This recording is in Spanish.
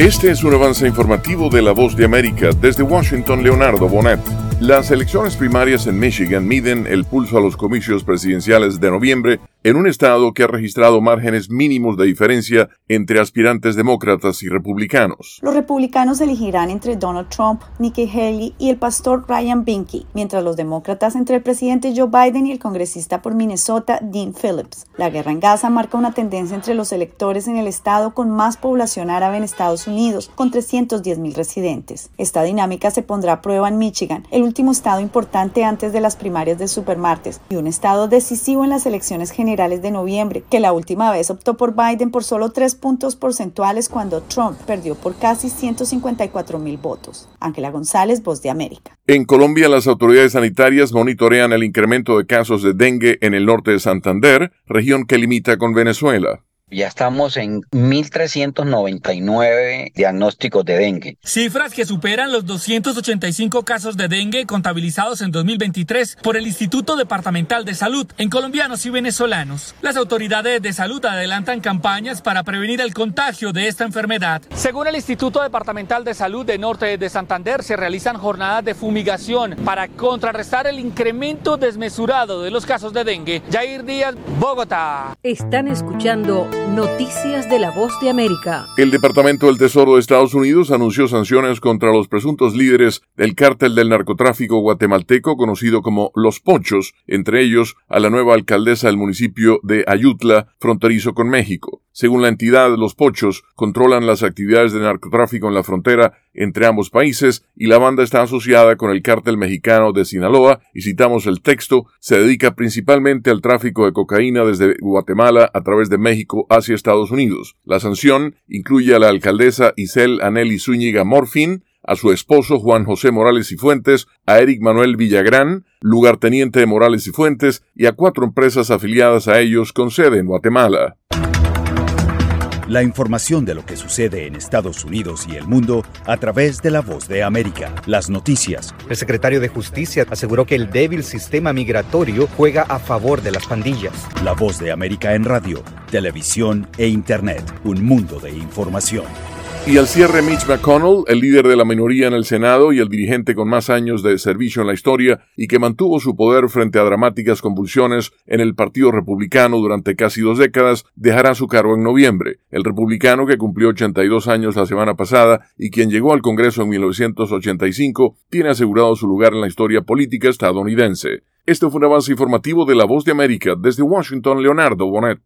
Este es un avance informativo de La Voz de América. Desde Washington, Leonardo Bonet. Las elecciones primarias en Michigan miden el pulso a los comicios presidenciales de noviembre en un estado que ha registrado márgenes mínimos de diferencia entre aspirantes demócratas y republicanos. Los republicanos elegirán entre Donald Trump, Nikki Haley y el pastor Ryan Binky, mientras los demócratas entre el presidente Joe Biden y el congresista por Minnesota Dean Phillips. La guerra en Gaza marca una tendencia entre los electores en el estado con más población árabe en Estados Unidos, con 310 mil residentes. Esta dinámica se pondrá a prueba en Michigan, el último estado importante antes de las primarias de supermartes y un estado decisivo en las elecciones generales de noviembre, que la última vez optó por Biden por solo tres puntos porcentuales cuando Trump perdió por casi 154 mil votos. Ángela González, Voz de América. En Colombia, las autoridades sanitarias monitorean el incremento de casos de dengue en el norte de Santander, región que limita con Venezuela. Ya estamos en 1.399 diagnósticos de dengue. Cifras que superan los 285 casos de dengue contabilizados en 2023 por el Instituto Departamental de Salud en colombianos y venezolanos. Las autoridades de salud adelantan campañas para prevenir el contagio de esta enfermedad. Según el Instituto Departamental de Salud de Norte de Santander, se realizan jornadas de fumigación para contrarrestar el incremento desmesurado de los casos de dengue. Jair Díaz, Bogotá. Están escuchando Noticias de la Voz de América. El Departamento del Tesoro de Estados Unidos anunció sanciones contra los presuntos líderes del cártel del narcotráfico guatemalteco conocido como Los Ponchos, entre ellos a la nueva alcaldesa del municipio de Ayutla, fronterizo con México. Según la entidad, los Pochos controlan las actividades de narcotráfico en la frontera entre ambos países y la banda está asociada con el cártel mexicano de Sinaloa y citamos el texto, se dedica principalmente al tráfico de cocaína desde Guatemala a través de México hacia Estados Unidos. La sanción incluye a la alcaldesa Isel Aneli Zúñiga Morfin, a su esposo Juan José Morales y Fuentes, a Eric Manuel Villagrán, lugarteniente de Morales y Fuentes, y a cuatro empresas afiliadas a ellos con sede en Guatemala. La información de lo que sucede en Estados Unidos y el mundo a través de la voz de América. Las noticias. El secretario de Justicia aseguró que el débil sistema migratorio juega a favor de las pandillas. La voz de América en radio, televisión e Internet. Un mundo de información. Y al cierre, Mitch McConnell, el líder de la minoría en el Senado y el dirigente con más años de servicio en la historia y que mantuvo su poder frente a dramáticas convulsiones en el Partido Republicano durante casi dos décadas, dejará su cargo en noviembre. El republicano, que cumplió 82 años la semana pasada y quien llegó al Congreso en 1985, tiene asegurado su lugar en la historia política estadounidense. Este fue un avance informativo de La Voz de América desde Washington, Leonardo Bonet.